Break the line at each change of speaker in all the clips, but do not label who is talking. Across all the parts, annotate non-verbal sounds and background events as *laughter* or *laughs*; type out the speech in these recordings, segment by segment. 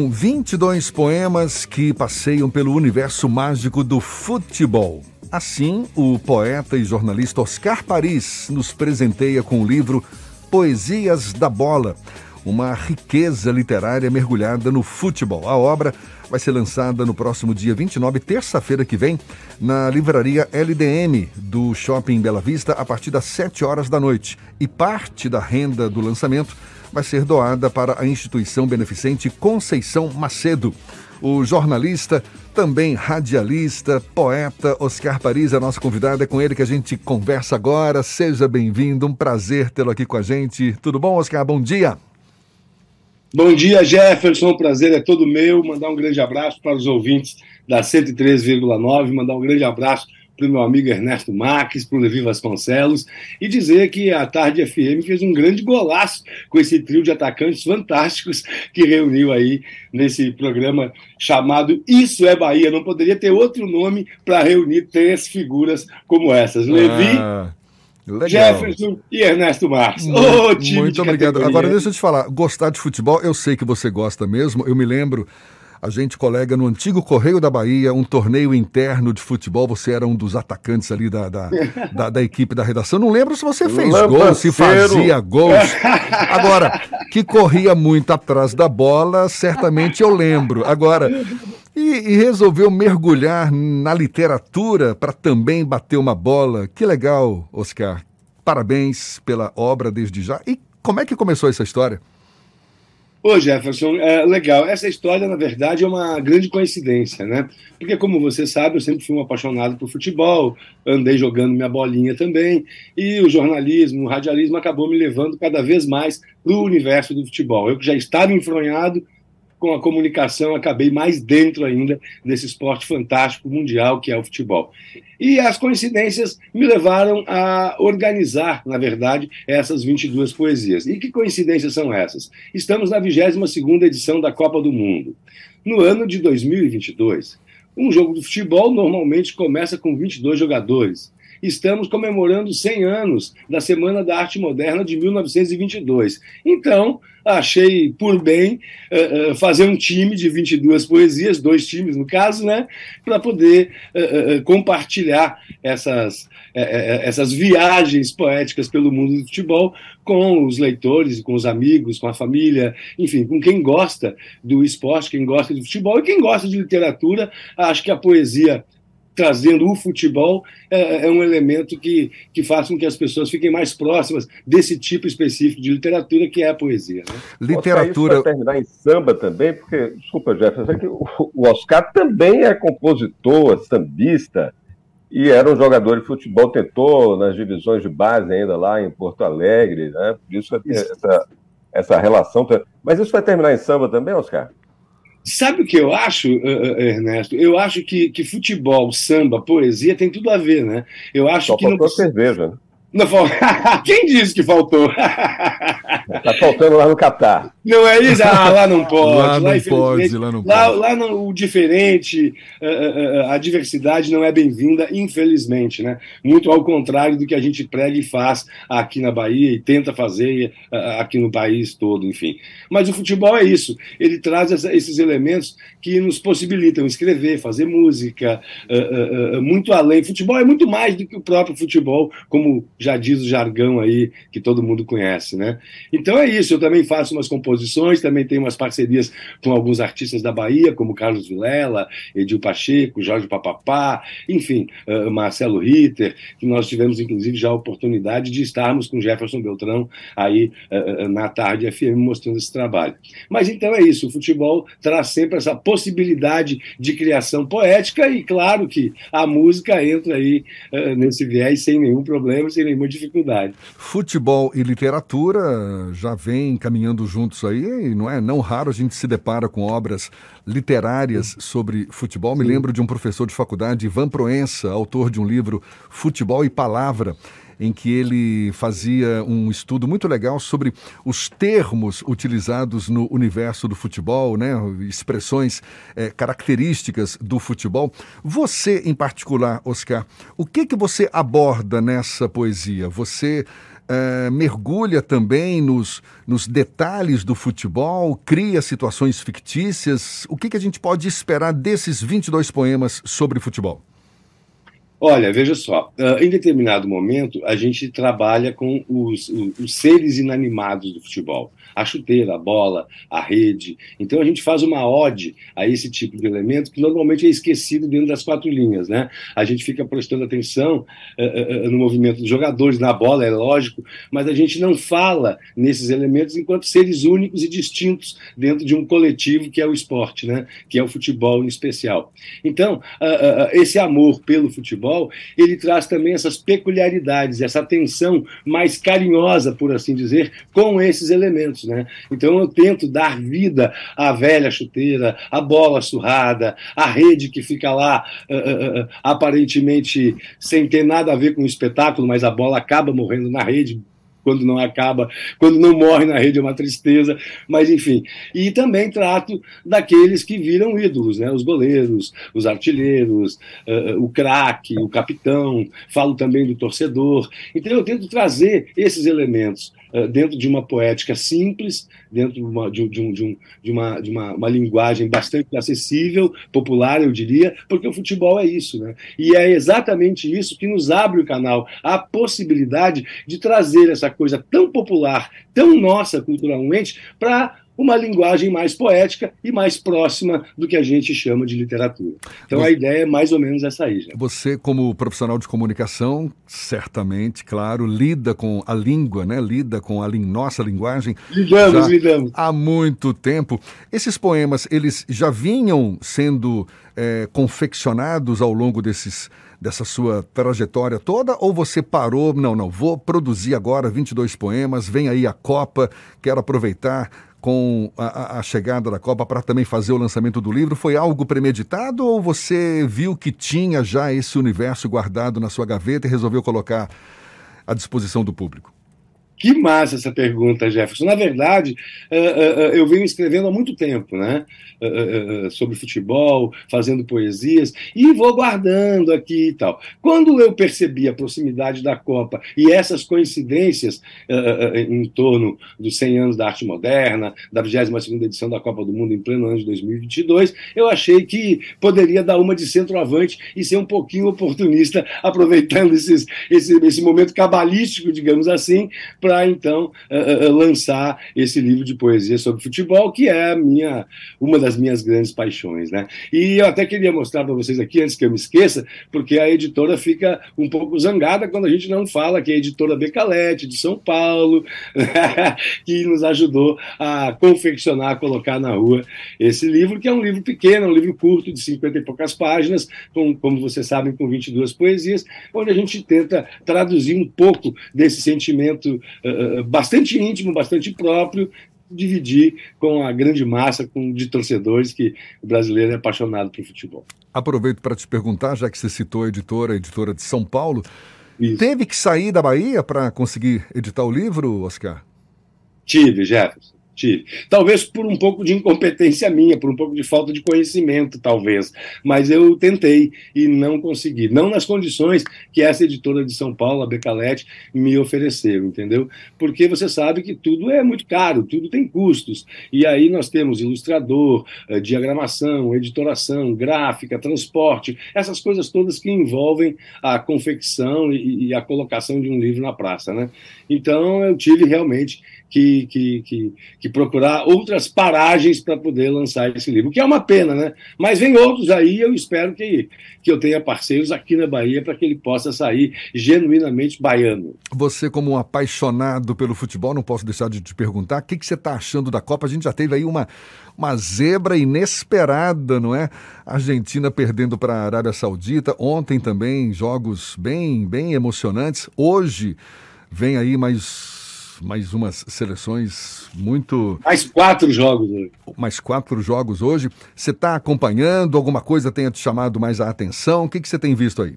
22 poemas que passeiam pelo universo mágico do futebol. Assim, o poeta e jornalista Oscar Paris nos presenteia com o livro Poesias da Bola, uma riqueza literária mergulhada no futebol. A obra vai ser lançada no próximo dia 29, terça-feira que vem, na livraria LDM do Shopping Bela Vista, a partir das 7 horas da noite. E parte da renda do lançamento vai ser doada para a instituição beneficente Conceição Macedo. O jornalista, também radialista, poeta Oscar Paris é nosso convidado. É com ele que a gente conversa agora. Seja bem-vindo, um prazer tê-lo aqui com a gente. Tudo bom, Oscar? Bom dia.
Bom dia, Jefferson. O prazer é todo meu. Mandar um grande abraço para os ouvintes da 103,9. Mandar um grande abraço para o meu amigo Ernesto Marques, para o Levi Vasconcelos, e dizer que a Tarde FM fez um grande golaço com esse trio de atacantes fantásticos que reuniu aí nesse programa chamado Isso é Bahia. Não poderia ter outro nome para reunir três figuras como essas. Levi. Ah. Legal. Jefferson e Ernesto Marques.
Oh, muito obrigado. Agora, deixa eu te falar, gostar de futebol, eu sei que você gosta mesmo. Eu me lembro a gente colega no antigo Correio da Bahia, um torneio interno de futebol. Você era um dos atacantes ali da, da, *laughs* da, da equipe da redação. Não lembro se você fez gols, se fazia gols. *laughs* Agora, que corria muito atrás da bola, certamente eu lembro. Agora, e, e resolveu mergulhar na literatura para também bater uma bola. Que legal, Oscar. Parabéns pela obra desde já. E como é que começou essa história?
Ô Jefferson, é legal. Essa história, na verdade, é uma grande coincidência, né? Porque, como você sabe, eu sempre fui um apaixonado por futebol, andei jogando minha bolinha também, e o jornalismo, o radialismo acabou me levando cada vez mais para o universo do futebol. Eu que já estava enfronhado com a comunicação, acabei mais dentro ainda desse esporte fantástico mundial que é o futebol. E as coincidências me levaram a organizar, na verdade, essas 22 poesias. E que coincidências são essas? Estamos na 22ª edição da Copa do Mundo. No ano de 2022, um jogo de futebol normalmente começa com 22 jogadores estamos comemorando 100 anos da Semana da Arte Moderna de 1922. Então, achei por bem uh, fazer um time de 22 poesias, dois times no caso, né, para poder uh, compartilhar essas, essas viagens poéticas pelo mundo do futebol com os leitores, com os amigos, com a família, enfim, com quem gosta do esporte, quem gosta de futebol e quem gosta de literatura. Acho que a poesia trazendo o futebol é, é, um elemento que, que faz com que as pessoas fiquem mais próximas desse tipo específico de literatura que é a poesia. Né?
Literatura. Oscar, terminar em samba também, porque, desculpa, Jefferson, que o Oscar também é compositor, sambista, e era um jogador de futebol, tentou nas divisões de base ainda lá em Porto Alegre, né? Por isso, isso. Essa, essa relação. Mas isso vai terminar em samba também, Oscar?
Sabe o que eu acho, Ernesto? Eu acho que, que futebol, samba, poesia tem tudo a ver, né? Eu acho
Só
que
não. cerveja. Né?
Não, *laughs* quem disse que faltou?
Está *laughs* faltando lá no Catar.
Não é isso? Ah, lá não *laughs* pode.
lá, não pode, lá não pode.
Lá, lá no, o diferente, a, a diversidade não é bem-vinda, infelizmente, né? Muito ao contrário do que a gente prega e faz aqui na Bahia e tenta fazer aqui no país todo, enfim. Mas o futebol é isso. Ele traz esses elementos que nos possibilitam escrever, fazer música, muito além. Futebol é muito mais do que o próprio futebol, como já diz o jargão aí que todo mundo conhece, né? Então é isso, eu também faço umas composições, também tenho umas parcerias com alguns artistas da Bahia, como Carlos Vilela, Edil Pacheco, Jorge Papapá, enfim, uh, Marcelo Ritter, que nós tivemos inclusive já a oportunidade de estarmos com Jefferson Beltrão aí uh, na tarde FM mostrando esse trabalho. Mas então é isso, o futebol traz sempre essa possibilidade de criação poética e claro que a música entra aí uh, nesse viés sem nenhum problema, sem nenhum nenhuma dificuldade.
Futebol e literatura já vêm caminhando juntos aí, e não é não raro a gente se depara com obras literárias sobre futebol. Me lembro de um professor de faculdade, Ivan Proença, autor de um livro Futebol e Palavra em que ele fazia um estudo muito legal sobre os termos utilizados no universo do futebol, né? expressões é, características do futebol. Você, em particular, Oscar, o que, que você aborda nessa poesia? Você uh, mergulha também nos, nos detalhes do futebol, cria situações fictícias. O que, que a gente pode esperar desses 22 poemas sobre futebol?
Olha, veja só, em determinado momento a gente trabalha com os, os, os seres inanimados do futebol a chuteira, a bola, a rede. Então a gente faz uma ode a esse tipo de elemento que normalmente é esquecido dentro das quatro linhas. Né? A gente fica prestando atenção uh, uh, no movimento dos jogadores, na bola, é lógico, mas a gente não fala nesses elementos enquanto seres únicos e distintos dentro de um coletivo que é o esporte, né? que é o futebol em especial. Então, uh, esse amor pelo futebol, ele traz também essas peculiaridades, essa atenção mais carinhosa, por assim dizer, com esses elementos. Né? Então eu tento dar vida à velha chuteira, à bola surrada, à rede que fica lá uh, uh, aparentemente sem ter nada a ver com o espetáculo, mas a bola acaba morrendo na rede quando não acaba, quando não morre na rede é uma tristeza, mas enfim. E também trato daqueles que viram ídolos, né? os goleiros, os artilheiros, uh, o craque, o capitão, falo também do torcedor. Então eu tento trazer esses elementos dentro de uma poética simples, dentro de uma, de, de, um, de, um, de, uma, de uma, uma linguagem bastante acessível, popular, eu diria, porque o futebol é isso. Né? E é exatamente isso que nos abre o canal, a possibilidade de trazer essa coisa tão popular, tão nossa culturalmente, para uma linguagem mais poética e mais próxima do que a gente chama de literatura. Então você, a ideia é mais ou menos essa aí. Já.
Você, como profissional de comunicação, certamente, claro, lida com a língua, né? Lida com a nossa linguagem.
Lidamos, lidamos.
Há muito tempo. Esses poemas, eles já vinham sendo é, confeccionados ao longo desses dessa sua trajetória toda ou você parou, não, não, vou produzir agora 22 poemas, vem aí a Copa, quero aproveitar com a, a chegada da Copa para também fazer o lançamento do livro? Foi algo premeditado ou você viu que tinha já esse universo guardado na sua gaveta e resolveu colocar à disposição do público?
Que massa essa pergunta, Jefferson. Na verdade, uh, uh, eu venho escrevendo há muito tempo, né? Sobre futebol, fazendo poesias, e vou guardando aqui e tal. Quando eu percebi a proximidade da Copa e essas coincidências em torno dos 100 anos da arte moderna, da 22ª edição da Copa do Mundo em pleno ano de 2022, eu achei que poderia dar uma de centroavante e ser um pouquinho oportunista, *laughs* aproveitando esses, esse, esse momento cabalístico, digamos assim, para então uh, uh, lançar esse livro de poesia sobre futebol, que é minha, uma das minhas grandes paixões. Né? E eu até queria mostrar para vocês aqui, antes que eu me esqueça, porque a editora fica um pouco zangada quando a gente não fala que é a editora Becalete, de São Paulo, *laughs* que nos ajudou a confeccionar, a colocar na rua esse livro, que é um livro pequeno, um livro curto, de 50 e poucas páginas, com, como vocês sabem, com 22 poesias, onde a gente tenta traduzir um pouco desse sentimento uh, bastante íntimo, bastante próprio, dividir com a grande massa com, de torcedores que o brasileiro é apaixonado por futebol.
Aproveito para te perguntar, já que você citou a editora, a editora de São Paulo, Isso. teve que sair da Bahia para conseguir editar o livro, Oscar?
Tive, Jefferson. Tive. Talvez por um pouco de incompetência minha, por um pouco de falta de conhecimento, talvez. Mas eu tentei e não consegui. Não nas condições que essa editora de São Paulo, a Becalete, me ofereceu, entendeu? Porque você sabe que tudo é muito caro, tudo tem custos. E aí nós temos ilustrador, eh, diagramação, editoração, gráfica, transporte, essas coisas todas que envolvem a confecção e, a colocação de um livro na praça, né? Então eu tive realmente que, que, que, que procurar outras paragens para poder lançar esse livro, que é uma pena, né? Mas vem outros aí, eu espero que, que eu tenha parceiros aqui na Bahia para que ele possa sair genuinamente baiano.
Você, como um apaixonado pelo futebol, não posso deixar de te perguntar, o que, que você está achando da Copa? A gente já teve aí uma, uma zebra inesperada, não é? Argentina perdendo para a Arábia Saudita, ontem também jogos bem, bem emocionantes. Hoje vem aí mais mais umas seleções muito.
Mais quatro jogos hoje.
Mais quatro jogos hoje. Você está acompanhando? Alguma coisa tenha te chamado mais a atenção? O que, que você tem visto aí?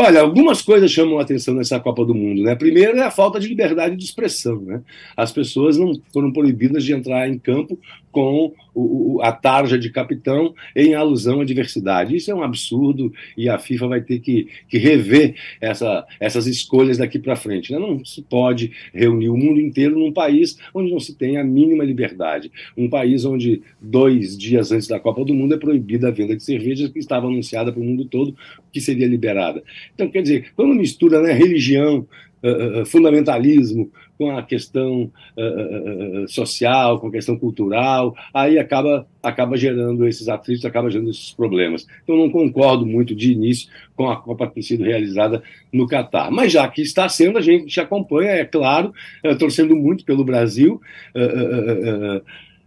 Olha, algumas coisas chamam a atenção nessa Copa do Mundo, né? Primeiro é a falta de liberdade de expressão, né? As pessoas não foram proibidas de entrar em campo com o, a tarja de capitão em alusão à diversidade. Isso é um absurdo e a FIFA vai ter que, que rever essa, essas escolhas daqui para frente. Né? Não se pode reunir o mundo inteiro num país onde não se tem a mínima liberdade. Um país onde dois dias antes da Copa do Mundo é proibida a venda de cerveja que estava anunciada para o mundo todo que seria liberada. Então, quer dizer, quando mistura né, religião, uh, fundamentalismo, com a questão social, com a questão cultural, aí acaba, acaba gerando esses atritos, acaba gerando esses problemas. Então, não concordo muito de início com a Copa ter sido realizada no Catar. Mas já que está sendo, a gente acompanha, é claro, torcendo muito pelo Brasil. Uh,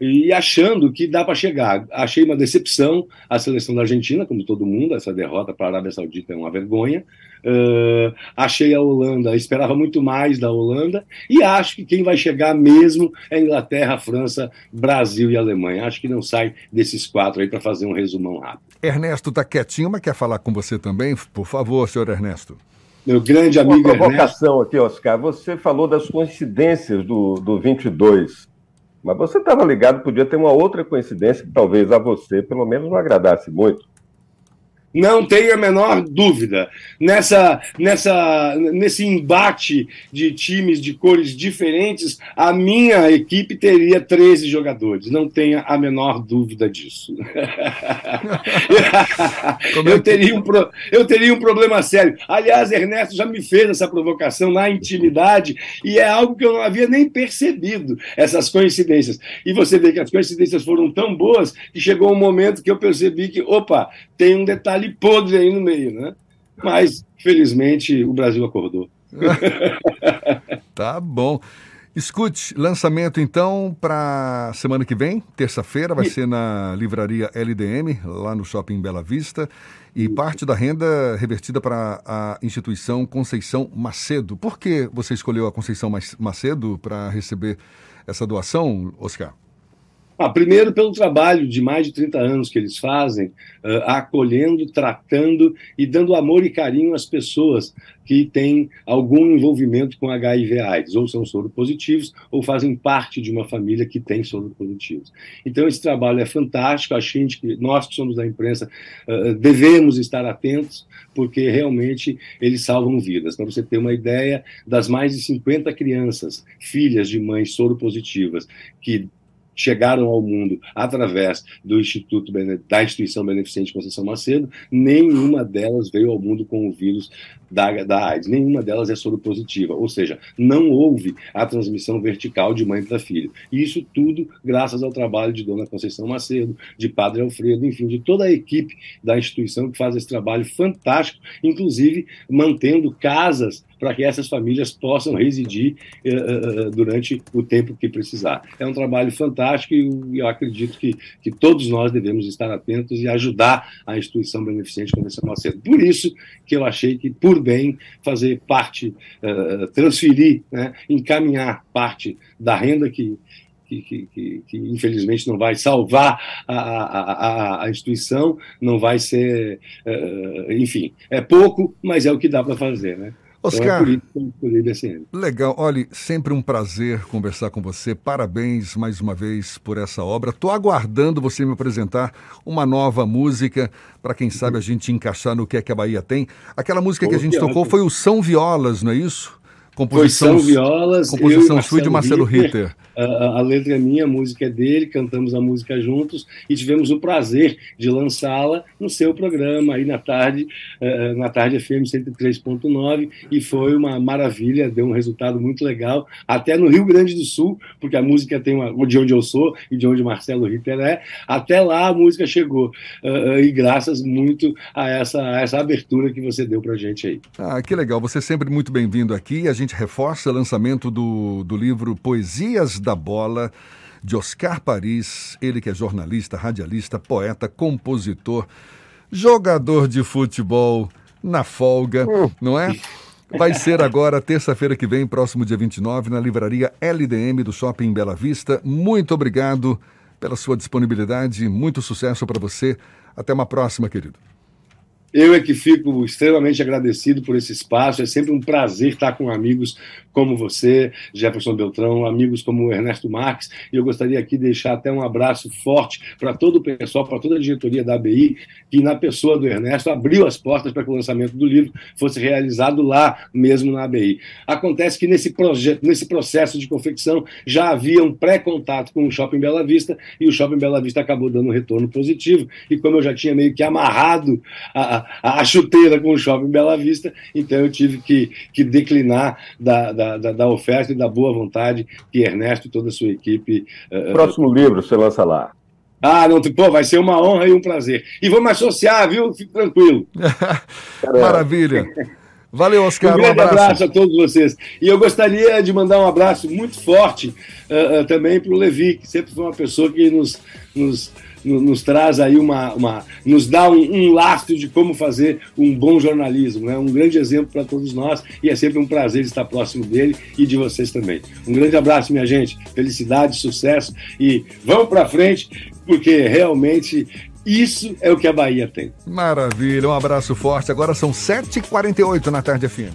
e achando que dá para chegar. Achei uma decepção a seleção da Argentina, como todo mundo, essa derrota para a Arábia Saudita é uma vergonha. Uh, achei a Holanda, esperava muito mais da Holanda, e acho que quem vai chegar mesmo é Inglaterra, França, Brasil e Alemanha. Acho que não sai desses quatro aí para fazer um resumão rápido.
Ernesto está quietinho, mas quer falar com você também? Por favor, senhor Ernesto.
Meu grande amigo Uma provocação Ernesto. aqui, Oscar. Você falou das coincidências do, do 22. Mas você estava ligado, podia ter uma outra coincidência que talvez a você, pelo menos, não agradasse muito.
Não tenho a menor dúvida. Nessa, nessa, nesse embate de times de cores diferentes, a minha equipe teria 13 jogadores. Não tenha a menor dúvida disso. *laughs* eu, teria um pro, eu teria um problema sério. Aliás, Ernesto já me fez essa provocação na intimidade e é algo que eu não havia nem percebido, essas coincidências. E você vê que as coincidências foram tão boas que chegou um momento que eu percebi que, opa, tem um detalhe ali podre aí no meio, né? Mas, felizmente, o Brasil acordou. *laughs*
tá bom. Escute, lançamento então para semana que vem, terça-feira, vai ser na livraria LDM, lá no Shopping Bela Vista, e parte da renda revertida para a instituição Conceição Macedo. Por que você escolheu a Conceição Macedo para receber essa doação, Oscar?
Ah, primeiro, pelo trabalho de mais de 30 anos que eles fazem, uh, acolhendo, tratando e dando amor e carinho às pessoas que têm algum envolvimento com HIV/AIDS, ou são soropositivos, ou fazem parte de uma família que tem soropositivos. Então, esse trabalho é fantástico. A gente, nós que somos da imprensa, uh, devemos estar atentos, porque realmente eles salvam vidas. Para você ter uma ideia, das mais de 50 crianças, filhas de mães soropositivas, que chegaram ao mundo através do Instituto da Instituição Beneficente Conceição Macedo, nenhuma delas veio ao mundo com o vírus da, da AIDS, nenhuma delas é soropositiva, ou seja, não houve a transmissão vertical de mãe para filho. E isso tudo graças ao trabalho de Dona Conceição Macedo, de Padre Alfredo, enfim, de toda a equipe da instituição que faz esse trabalho fantástico, inclusive mantendo casas para que essas famílias possam residir uh, durante o tempo que precisar. É um trabalho fantástico e eu acredito que, que todos nós devemos estar atentos e ajudar a instituição beneficente Conceição Macedo. Por isso que eu achei que, por bem, fazer parte, uh, transferir, né, encaminhar parte da renda que, que, que, que, que, infelizmente não vai salvar a, a, a, a instituição, não vai ser, uh, enfim, é pouco, mas é o que dá para fazer, né?
Oscar, é legal. Olha, sempre um prazer conversar com você. Parabéns mais uma vez por essa obra. Estou aguardando você me apresentar uma nova música para quem sabe a gente encaixar no que é que a Bahia tem. Aquela música que a gente tocou foi o São Violas, não é isso?
Composição, Violas,
composição sua de Marcelo Ritter. Ritter. *laughs*
A, a, letra é minha, a música é dele, cantamos a música juntos e tivemos o prazer de lançá-la no seu programa aí na tarde, uh, na tarde FM 103.9 e foi uma maravilha, deu um resultado muito legal, até no Rio Grande do Sul, porque a música tem uma, de onde eu sou e de onde Marcelo Ritter é, até lá a música chegou uh, e graças muito a essa, a essa abertura que você deu pra gente aí.
Ah, que legal, você é sempre muito bem-vindo aqui, a gente gente reforça o lançamento do, do livro Poesias da Bola, de Oscar Paris, ele que é jornalista, radialista, poeta, compositor, jogador de futebol na folga, hum. não é? Vai ser agora, terça-feira que vem, próximo dia 29, na livraria LDM do Shopping Bela Vista. Muito obrigado pela sua disponibilidade, muito sucesso para você. Até uma próxima, querido.
Eu é que fico extremamente agradecido por esse espaço. É sempre um prazer estar com amigos como você, Jefferson Beltrão, amigos como Ernesto Marques, e eu gostaria aqui de deixar até um abraço forte para todo o pessoal, para toda a diretoria da ABI, que na pessoa do Ernesto abriu as portas para que o lançamento do livro fosse realizado lá mesmo na ABI. Acontece que nesse nesse processo de confecção já havia um pré-contato com o Shopping Bela Vista e o Shopping Bela Vista acabou dando um retorno positivo e como eu já tinha meio que amarrado a, a, a chuteira com o Shopping Bela Vista, então eu tive que, que declinar da, da, da, da oferta e da boa vontade que Ernesto e toda a sua equipe.
Uh, Próximo uh, livro você lança lá.
Ah, não, pô, vai ser uma honra e um prazer. E vamos associar, viu? Fique tranquilo. *laughs*
Maravilha. Valeu, Oscar.
Um grande um abraço. abraço. a todos vocês. E eu gostaria de mandar um abraço muito forte uh, também para o Levi, que sempre foi uma pessoa que nos, nos nos traz aí uma, uma nos dá um, um, lastro de como fazer um bom jornalismo, né? Um grande exemplo para todos nós e é sempre um prazer estar próximo dele e de vocês também. Um grande abraço, minha gente. Felicidade, sucesso e vamos para frente, porque realmente isso é o que a Bahia tem.
Maravilha, um abraço forte. Agora são 7h48 na tarde FM.